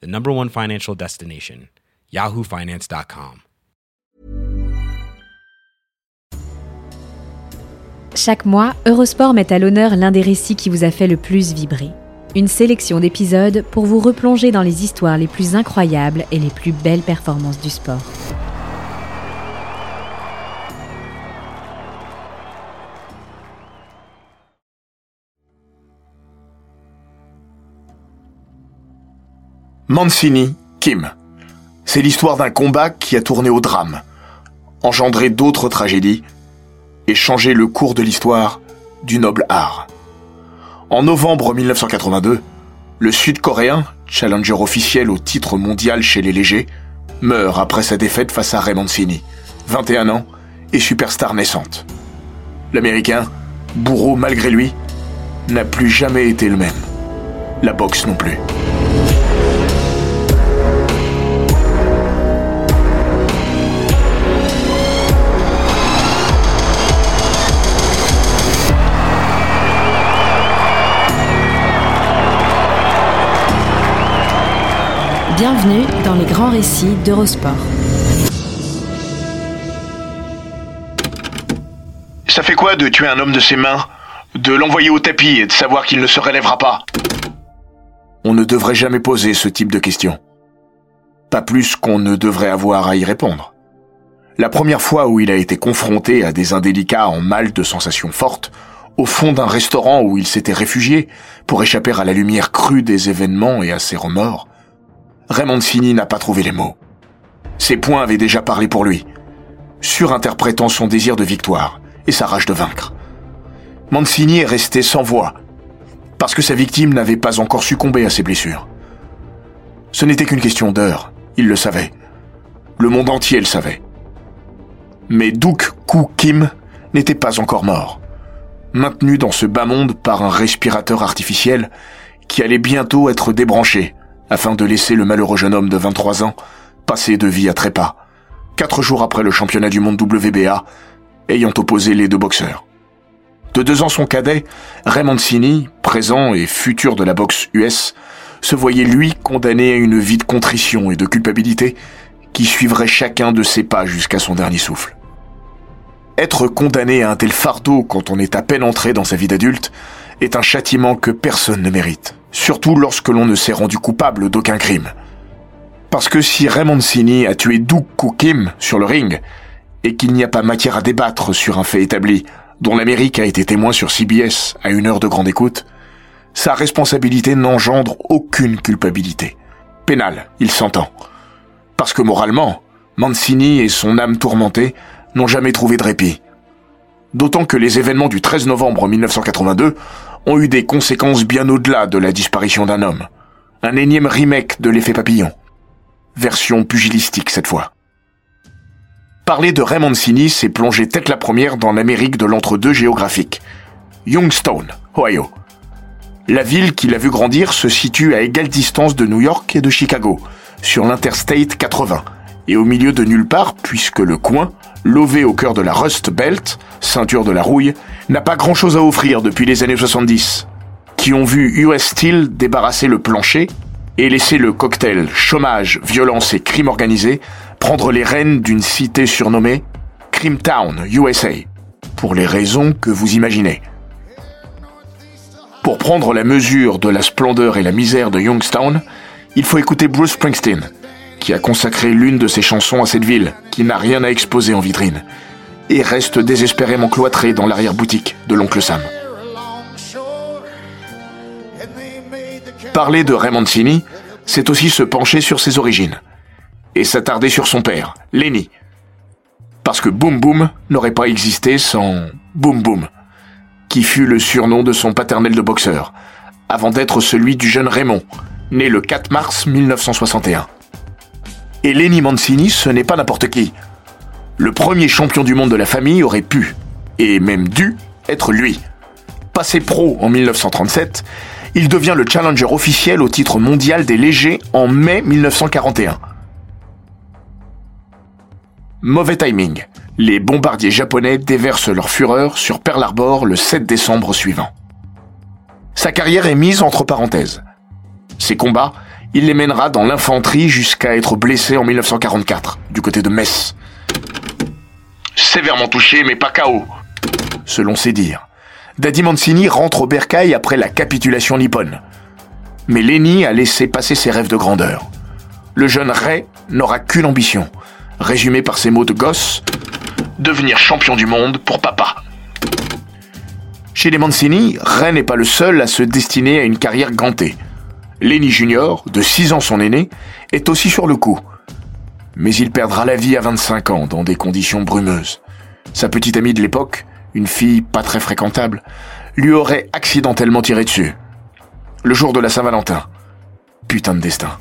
the number one financial destination, yahoofinance.com. Chaque mois, Eurosport met à l'honneur l'un des récits qui vous a fait le plus vibrer. Une sélection d'épisodes pour vous replonger dans les histoires les plus incroyables et les plus belles performances du sport. Mancini, Kim. C'est l'histoire d'un combat qui a tourné au drame, engendré d'autres tragédies et changé le cours de l'histoire du noble art. En novembre 1982, le Sud-Coréen, challenger officiel au titre mondial chez les légers, meurt après sa défaite face à Ray Mancini, 21 ans et superstar naissante. L'Américain, bourreau malgré lui, n'a plus jamais été le même. La boxe non plus. Bienvenue dans les grands récits d'Eurosport. Ça fait quoi de tuer un homme de ses mains, de l'envoyer au tapis et de savoir qu'il ne se relèvera pas? On ne devrait jamais poser ce type de questions. Pas plus qu'on ne devrait avoir à y répondre. La première fois où il a été confronté à des indélicats en mal de sensations fortes, au fond d'un restaurant où il s'était réfugié pour échapper à la lumière crue des événements et à ses remords, Raymond Fini n'a pas trouvé les mots. Ses points avaient déjà parlé pour lui, surinterprétant son désir de victoire et sa rage de vaincre. Mancini est resté sans voix, parce que sa victime n'avait pas encore succombé à ses blessures. Ce n'était qu'une question d'heure, il le savait. Le monde entier le savait. Mais Duk Koo Kim n'était pas encore mort. Maintenu dans ce bas monde par un respirateur artificiel qui allait bientôt être débranché afin de laisser le malheureux jeune homme de 23 ans passer de vie à trépas, quatre jours après le championnat du monde WBA, ayant opposé les deux boxeurs. De deux ans son cadet, Raymond Mancini, présent et futur de la boxe US, se voyait lui condamné à une vie de contrition et de culpabilité qui suivrait chacun de ses pas jusqu'à son dernier souffle. Être condamné à un tel fardeau quand on est à peine entré dans sa vie d'adulte est un châtiment que personne ne mérite surtout lorsque l'on ne s'est rendu coupable d'aucun crime. Parce que si Raymond Sini a tué Doug Kim sur le ring, et qu'il n'y a pas matière à débattre sur un fait établi, dont l'Amérique a été témoin sur CBS à une heure de grande écoute, sa responsabilité n'engendre aucune culpabilité. Pénale, il s'entend. Parce que moralement, Mancini et son âme tourmentée n'ont jamais trouvé de répit. D'autant que les événements du 13 novembre 1982 ont eu des conséquences bien au-delà de la disparition d'un homme. Un énième remake de l'effet papillon. Version pugilistique cette fois. Parler de Raymond Mancini, c'est plonger tête la première dans l'Amérique de l'entre-deux géographique. Youngstown, Ohio. La ville qui l'a vu grandir se situe à égale distance de New York et de Chicago, sur l'Interstate 80, et au milieu de nulle part puisque le coin, lové au cœur de la Rust Belt, ceinture de la rouille, n'a pas grand-chose à offrir depuis les années 70, qui ont vu US Steel débarrasser le plancher et laisser le cocktail chômage, violence et crime organisé prendre les rênes d'une cité surnommée Crime Town, USA, pour les raisons que vous imaginez. Pour prendre la mesure de la splendeur et la misère de Youngstown, il faut écouter Bruce Springsteen, qui a consacré l'une de ses chansons à cette ville, qui n'a rien à exposer en vitrine, et reste désespérément cloîtré dans l'arrière-boutique de l'oncle Sam. Parler de Raymond Mancini, c'est aussi se pencher sur ses origines, et s'attarder sur son père, Lenny. Parce que Boom Boom n'aurait pas existé sans Boom Boom, qui fut le surnom de son paternel de boxeur, avant d'être celui du jeune Raymond, né le 4 mars 1961. Et Lenny Mancini, ce n'est pas n'importe qui. Le premier champion du monde de la famille aurait pu, et même dû, être lui. Passé pro en 1937, il devient le challenger officiel au titre mondial des légers en mai 1941. Mauvais timing. Les bombardiers japonais déversent leur fureur sur Pearl Harbor le 7 décembre suivant. Sa carrière est mise entre parenthèses. Ses combats, il les mènera dans l'infanterie jusqu'à être blessé en 1944, du côté de Metz. Sévèrement touché, mais pas KO, selon ses dires. Daddy Mancini rentre au bercail après la capitulation nippone. Mais Lenny a laissé passer ses rêves de grandeur. Le jeune Ray n'aura qu'une ambition, résumée par ses mots de gosse devenir champion du monde pour papa. Chez les Mancini, Ray n'est pas le seul à se destiner à une carrière gantée. Lenny Junior, de 6 ans son aîné, est aussi sur le coup. Mais il perdra la vie à 25 ans dans des conditions brumeuses. Sa petite amie de l'époque, une fille pas très fréquentable, lui aurait accidentellement tiré dessus. Le jour de la Saint-Valentin. Putain de destin.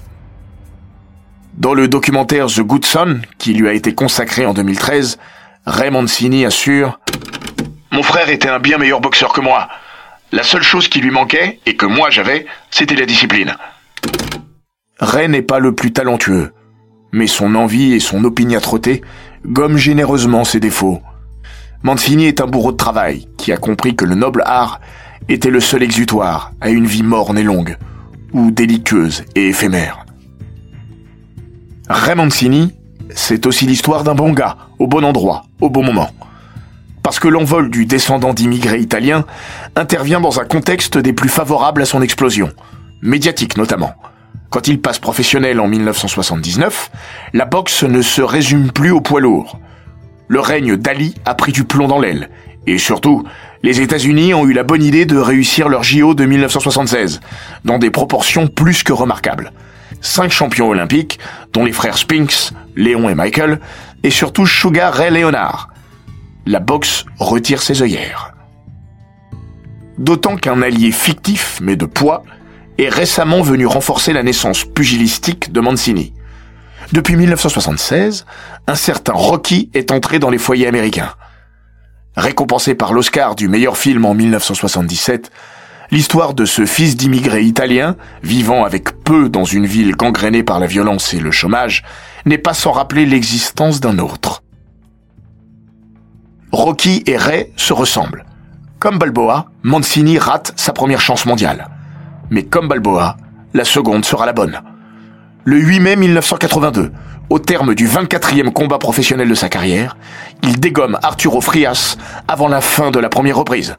Dans le documentaire The Good Son, qui lui a été consacré en 2013, Ray Mancini assure Mon frère était un bien meilleur boxeur que moi. La seule chose qui lui manquait, et que moi j'avais, c'était la discipline. Ray n'est pas le plus talentueux, mais son envie et son opiniâtreté gomment généreusement ses défauts. Mancini est un bourreau de travail qui a compris que le noble art était le seul exutoire à une vie morne et longue, ou délictueuse et éphémère. Ray Mancini c'est aussi l'histoire d'un bon gars, au bon endroit, au bon moment. Parce que l'envol du descendant d'immigrés italiens intervient dans un contexte des plus favorables à son explosion, médiatique notamment. Quand il passe professionnel en 1979, la boxe ne se résume plus au poids lourd. Le règne d'Ali a pris du plomb dans l'aile. Et surtout, les États-Unis ont eu la bonne idée de réussir leur JO de 1976, dans des proportions plus que remarquables cinq champions olympiques, dont les frères Spinks, Léon et Michael, et surtout Sugar Ray Leonard. La boxe retire ses œillères. D'autant qu'un allié fictif, mais de poids, est récemment venu renforcer la naissance pugilistique de Mancini. Depuis 1976, un certain Rocky est entré dans les foyers américains. Récompensé par l'Oscar du meilleur film en 1977, L'histoire de ce fils d'immigré italien, vivant avec peu dans une ville gangrénée par la violence et le chômage, n'est pas sans rappeler l'existence d'un autre. Rocky et Ray se ressemblent. Comme Balboa, Mancini rate sa première chance mondiale. Mais comme Balboa, la seconde sera la bonne. Le 8 mai 1982, au terme du 24e combat professionnel de sa carrière, il dégomme Arturo Frias avant la fin de la première reprise.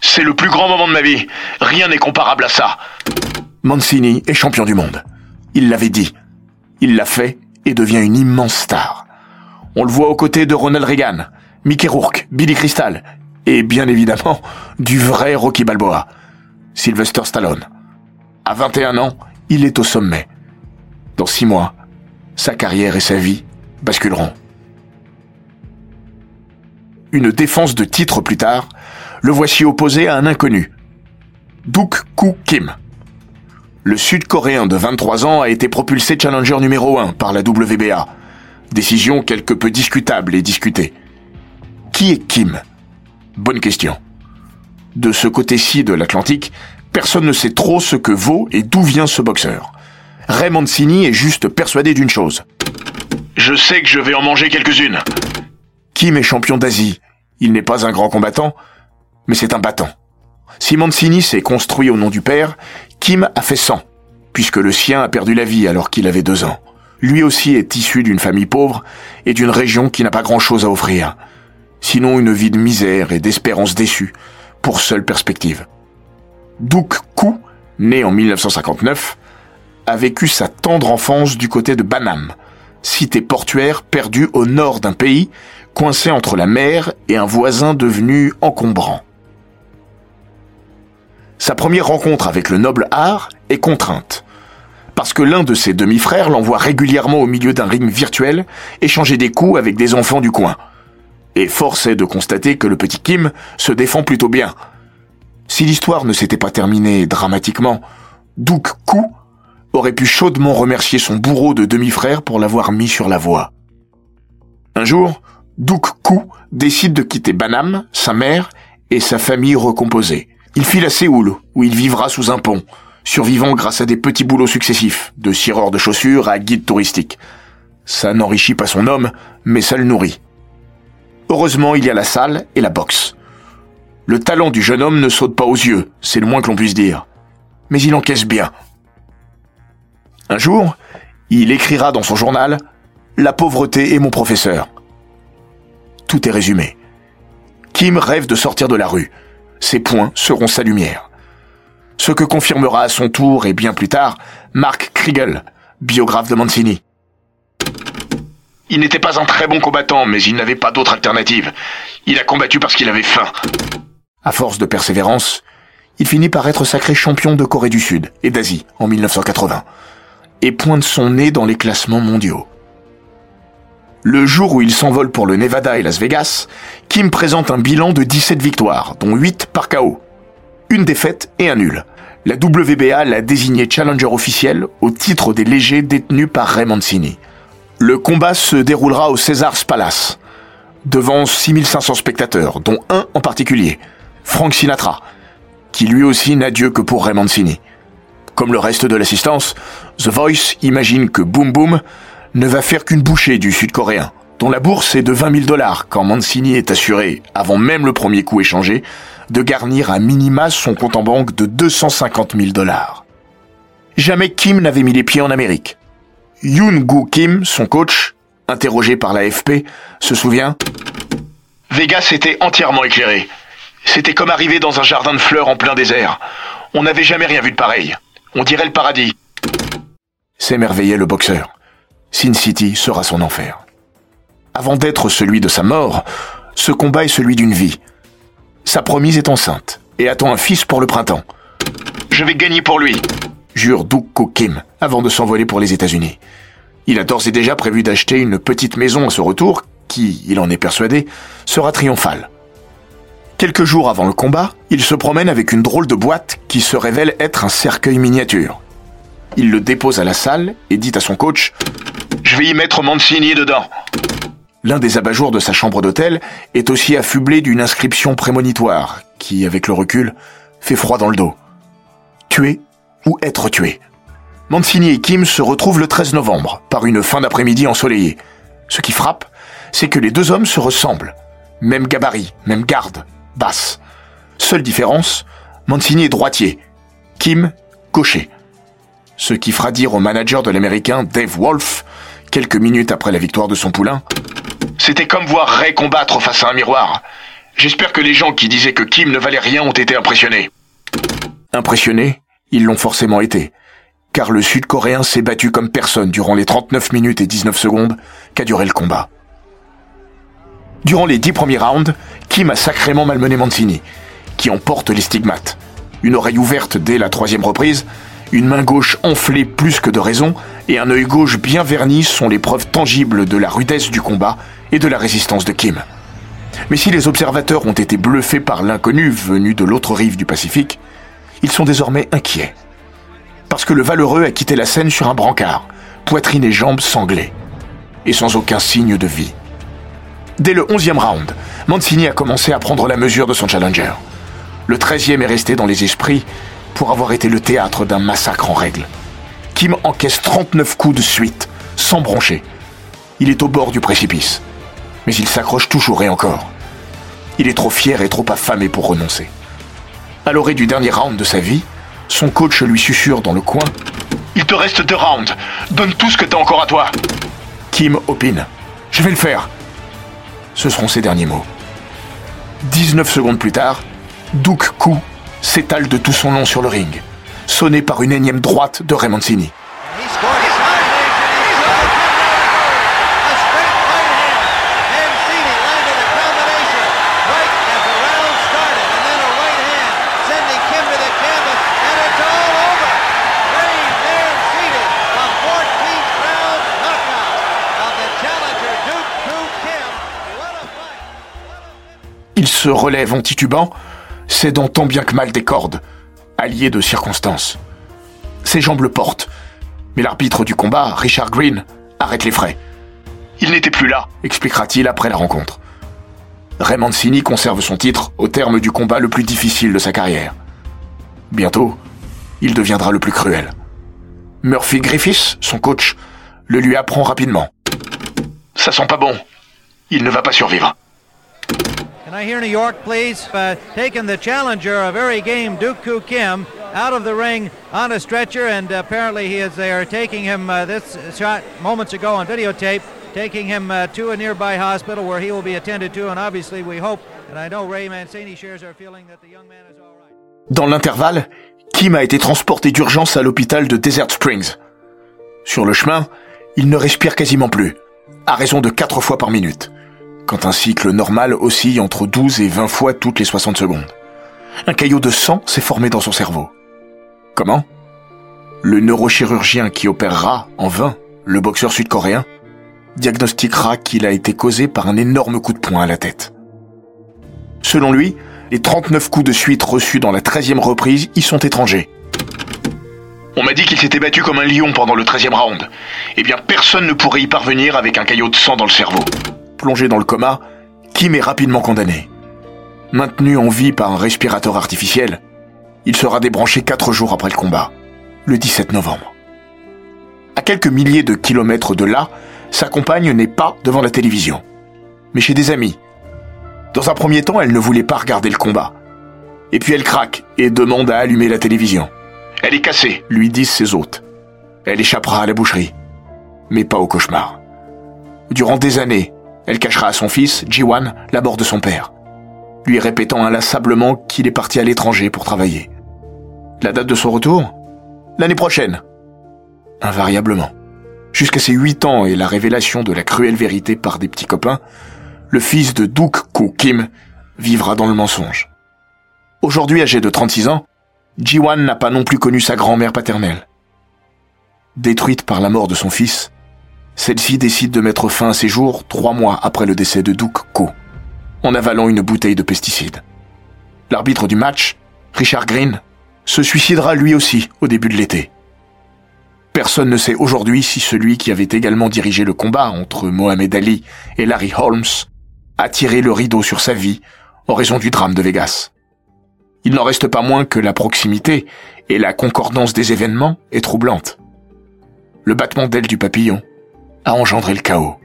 C'est le plus grand moment de ma vie. Rien n'est comparable à ça. Mancini est champion du monde. Il l'avait dit. Il l'a fait et devient une immense star. On le voit aux côtés de Ronald Reagan, Mickey Rourke, Billy Crystal et bien évidemment du vrai Rocky Balboa, Sylvester Stallone. À 21 ans, il est au sommet. Dans six mois, sa carrière et sa vie basculeront. Une défense de titre plus tard, le voici opposé à un inconnu. Duk Koo Kim. Le Sud-Coréen de 23 ans a été propulsé challenger numéro 1 par la WBA. Décision quelque peu discutable et discutée. Qui est Kim? Bonne question. De ce côté-ci de l'Atlantique, personne ne sait trop ce que vaut et d'où vient ce boxeur. Ray Mancini est juste persuadé d'une chose. Je sais que je vais en manger quelques-unes. Kim est champion d'Asie. Il n'est pas un grand combattant, mais c'est un battant. Si Mancini s'est construit au nom du père, Kim a fait sang, puisque le sien a perdu la vie alors qu'il avait deux ans. Lui aussi est issu d'une famille pauvre et d'une région qui n'a pas grand-chose à offrir, sinon une vie de misère et d'espérance déçue, pour seule perspective. Duk Ku, né en 1959, a vécu sa tendre enfance du côté de Banam, cité portuaire perdue au nord d'un pays, coincé entre la mer et un voisin devenu encombrant. Sa première rencontre avec le noble art est contrainte. Parce que l'un de ses demi-frères l'envoie régulièrement au milieu d'un ring virtuel échanger des coups avec des enfants du coin. Et force est de constater que le petit Kim se défend plutôt bien. Si l'histoire ne s'était pas terminée dramatiquement, Duk Ku aurait pu chaudement remercier son bourreau de demi-frère pour l'avoir mis sur la voie. Un jour, Duke Ku décide de quitter Banam, sa mère et sa famille recomposée. Il file à Séoul, où il vivra sous un pont, survivant grâce à des petits boulots successifs, de cireur de chaussures à guide touristique. Ça n'enrichit pas son homme, mais ça le nourrit. Heureusement, il y a la salle et la boxe. Le talent du jeune homme ne saute pas aux yeux, c'est le moins que l'on puisse dire. Mais il encaisse bien. Un jour, il écrira dans son journal La pauvreté est mon professeur. Tout est résumé. Kim rêve de sortir de la rue. Ses points seront sa lumière. Ce que confirmera à son tour et bien plus tard Mark Kriegel, biographe de Mancini. Il n'était pas un très bon combattant, mais il n'avait pas d'autre alternative. Il a combattu parce qu'il avait faim. À force de persévérance, il finit par être sacré champion de Corée du Sud et d'Asie en 1980 et pointe son nez dans les classements mondiaux. Le jour où il s'envole pour le Nevada et Las Vegas, Kim présente un bilan de 17 victoires, dont 8 par KO. Une défaite et un nul. La WBA l'a désigné challenger officiel au titre des légers détenus par Ray Mancini. Le combat se déroulera au César's Palace, devant 6500 spectateurs, dont un en particulier, Frank Sinatra, qui lui aussi n'a Dieu que pour Ray Mancini. Comme le reste de l'assistance, The Voice imagine que Boom Boom ne va faire qu'une bouchée du sud-coréen, dont la bourse est de 20 000 dollars quand Mancini est assuré, avant même le premier coup échangé, de garnir à minima son compte en banque de 250 000 dollars. Jamais Kim n'avait mis les pieds en Amérique. Yoon Gu Kim, son coach, interrogé par l'AFP, se souvient Vegas était entièrement éclairé. C'était comme arriver dans un jardin de fleurs en plein désert. On n'avait jamais rien vu de pareil. On dirait le paradis. S'émerveillait le boxeur. Sin City sera son enfer. Avant d'être celui de sa mort, ce combat est celui d'une vie. Sa promise est enceinte et attend un fils pour le printemps. Je vais gagner pour lui, jure Duk Kim avant de s'envoler pour les États-Unis. Il a d'ores et déjà prévu d'acheter une petite maison à ce retour qui, il en est persuadé, sera triomphale. Quelques jours avant le combat, il se promène avec une drôle de boîte qui se révèle être un cercueil miniature. Il le dépose à la salle et dit à son coach Je vais y mettre Mancini dedans. L'un des abat-jours de sa chambre d'hôtel est aussi affublé d'une inscription prémonitoire qui, avec le recul, fait froid dans le dos. Tuer ou être tué. Mancini et Kim se retrouvent le 13 novembre, par une fin d'après-midi ensoleillée. Ce qui frappe, c'est que les deux hommes se ressemblent. Même gabarit, même garde, basse. Seule différence, Mancini est droitier, Kim gaucher. Ce qui fera dire au manager de l'américain Dave Wolf, quelques minutes après la victoire de son poulain, C'était comme voir Ray combattre face à un miroir. J'espère que les gens qui disaient que Kim ne valait rien ont été impressionnés. Impressionnés, ils l'ont forcément été, car le Sud-Coréen s'est battu comme personne durant les 39 minutes et 19 secondes qu'a duré le combat. Durant les dix premiers rounds, Kim a sacrément malmené Mancini, qui en porte les stigmates. Une oreille ouverte dès la troisième reprise, une main gauche enflée plus que de raison et un œil gauche bien verni sont les preuves tangibles de la rudesse du combat et de la résistance de Kim. Mais si les observateurs ont été bluffés par l'inconnu venu de l'autre rive du Pacifique, ils sont désormais inquiets. Parce que le valeureux a quitté la scène sur un brancard, poitrine et jambes sanglées, et sans aucun signe de vie. Dès le onzième round, Mancini a commencé à prendre la mesure de son challenger. Le treizième est resté dans les esprits pour avoir été le théâtre d'un massacre en règle. Kim encaisse 39 coups de suite, sans broncher. Il est au bord du précipice. Mais il s'accroche toujours et encore. Il est trop fier et trop affamé pour renoncer. À l'orée du dernier round de sa vie, son coach lui susurre dans le coin Il te reste deux rounds. Donne tout ce que t'as encore à toi. Kim opine Je vais le faire. Ce seront ses derniers mots. 19 secondes plus tard, Duke Ku s'étale de tout son long sur le ring, sonné par une énième droite de Raymondini. Il se relève en titubant, cédant tant bien que mal des cordes, allié de circonstances. Ses jambes le portent, Mais l'arbitre du combat, Richard Green, arrête les frais. Il n'était plus là, expliquera-t-il après la rencontre. Ray Mancini conserve son titre au terme du combat le plus difficile de sa carrière. Bientôt, il deviendra le plus cruel. Murphy Griffiths, son coach, le lui apprend rapidement. Ça sent pas bon. Il ne va pas survivre. Can I hear New York, please? Uh, taking the challenger, a very game, Koo Kim, out of the ring on a stretcher, and apparently he is there taking him uh, this shot moments ago on videotape, taking him uh, to a nearby hospital where he will be attended to, and obviously we hope, and I know Ray Mancini shares our feeling that the young man is all right. Dans l'intervalle, Kim a été transporté d'urgence à l'hôpital de Desert Springs. Sur le chemin, il ne respire quasiment plus, à raison de 4 fois par minute quand un cycle normal oscille entre 12 et 20 fois toutes les 60 secondes. Un caillot de sang s'est formé dans son cerveau. Comment? Le neurochirurgien qui opérera, en vain, le boxeur sud-coréen, diagnostiquera qu'il a été causé par un énorme coup de poing à la tête. Selon lui, les 39 coups de suite reçus dans la 13e reprise y sont étrangers. On m'a dit qu'il s'était battu comme un lion pendant le 13e round. Eh bien, personne ne pourrait y parvenir avec un caillot de sang dans le cerveau plongé dans le coma, Kim est rapidement condamné. Maintenu en vie par un respirateur artificiel, il sera débranché quatre jours après le combat, le 17 novembre. À quelques milliers de kilomètres de là, sa compagne n'est pas devant la télévision, mais chez des amis. Dans un premier temps, elle ne voulait pas regarder le combat. Et puis elle craque et demande à allumer la télévision. Elle est cassée, lui disent ses hôtes. Elle échappera à la boucherie, mais pas au cauchemar. Durant des années, elle cachera à son fils, Jiwan, la mort de son père, lui répétant inlassablement qu'il est parti à l'étranger pour travailler. La date de son retour? L'année prochaine. Invariablement. Jusqu'à ses huit ans et la révélation de la cruelle vérité par des petits copains, le fils de Duk Ko Kim vivra dans le mensonge. Aujourd'hui âgé de 36 ans, Jiwan n'a pas non plus connu sa grand-mère paternelle. Détruite par la mort de son fils, celle-ci décide de mettre fin à ses jours trois mois après le décès de Duke Ko, en avalant une bouteille de pesticides. L'arbitre du match, Richard Green, se suicidera lui aussi au début de l'été. Personne ne sait aujourd'hui si celui qui avait également dirigé le combat entre Mohamed Ali et Larry Holmes a tiré le rideau sur sa vie en raison du drame de Vegas. Il n'en reste pas moins que la proximité et la concordance des événements est troublante. Le battement d'ailes du papillon, a engendré le chaos.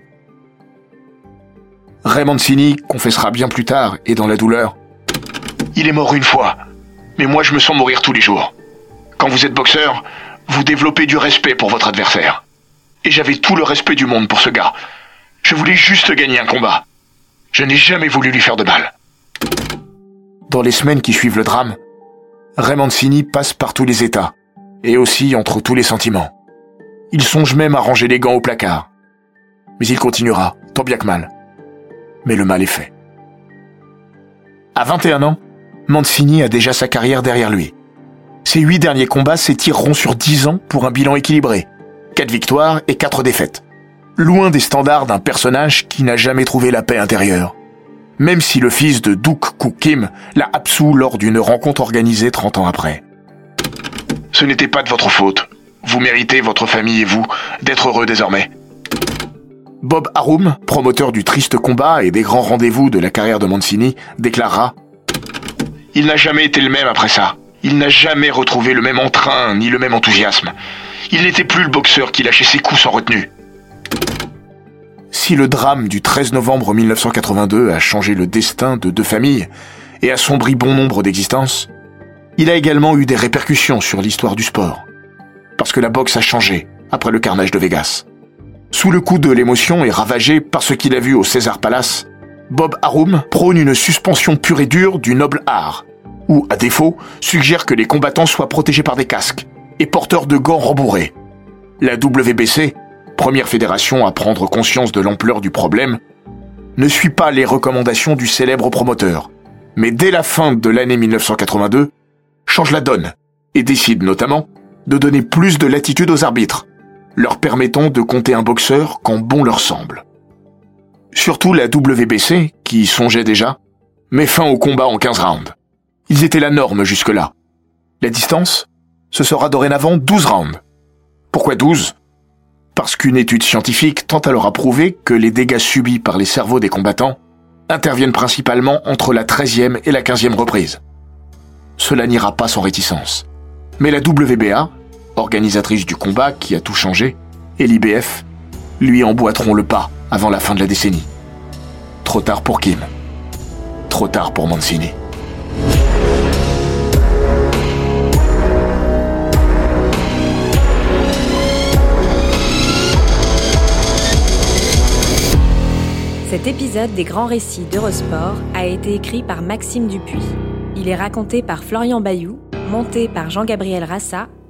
Ray Mancini confessera bien plus tard, et dans la douleur, Il est mort une fois, mais moi je me sens mourir tous les jours. Quand vous êtes boxeur, vous développez du respect pour votre adversaire. Et j'avais tout le respect du monde pour ce gars. Je voulais juste gagner un combat. Je n'ai jamais voulu lui faire de mal. Dans les semaines qui suivent le drame, Ray Mancini passe par tous les états, et aussi entre tous les sentiments. Il songe même à ranger les gants au placard mais il continuera, tant bien que mal. Mais le mal est fait. À 21 ans, Mancini a déjà sa carrière derrière lui. Ses huit derniers combats s'étireront sur 10 ans pour un bilan équilibré. 4 victoires et 4 défaites. Loin des standards d'un personnage qui n'a jamais trouvé la paix intérieure. Même si le fils de Duke Koo Kim l'a absous lors d'une rencontre organisée 30 ans après. Ce n'était pas de votre faute. Vous méritez, votre famille et vous, d'être heureux désormais. Bob Arum, promoteur du triste combat et des grands rendez-vous de la carrière de Mancini, déclarera Il n'a jamais été le même après ça. Il n'a jamais retrouvé le même entrain ni le même enthousiasme. Il n'était plus le boxeur qui lâchait ses coups sans retenue. Si le drame du 13 novembre 1982 a changé le destin de deux familles et assombri bon nombre d'existences, il a également eu des répercussions sur l'histoire du sport. Parce que la boxe a changé après le carnage de Vegas. Sous le coup de l'émotion et ravagé par ce qu'il a vu au César Palace, Bob Arum prône une suspension pure et dure du noble art, ou, à défaut, suggère que les combattants soient protégés par des casques et porteurs de gants rembourrés. La WBC, première fédération à prendre conscience de l'ampleur du problème, ne suit pas les recommandations du célèbre promoteur, mais dès la fin de l'année 1982, change la donne et décide notamment de donner plus de latitude aux arbitres leur permettant de compter un boxeur quand bon leur semble. Surtout la WBC, qui songeait déjà, met fin au combat en 15 rounds. Ils étaient la norme jusque-là. La distance, ce sera dorénavant 12 rounds. Pourquoi 12 Parce qu'une étude scientifique tente alors à prouver que les dégâts subis par les cerveaux des combattants interviennent principalement entre la 13e et la 15e reprise. Cela n'ira pas sans réticence. Mais la WBA, organisatrice du combat qui a tout changé, et l'IBF, lui emboîteront le pas avant la fin de la décennie. Trop tard pour Kim. Trop tard pour Mancini. Cet épisode des grands récits d'Eurosport a été écrit par Maxime Dupuis. Il est raconté par Florian Bayou, monté par Jean-Gabriel Rassa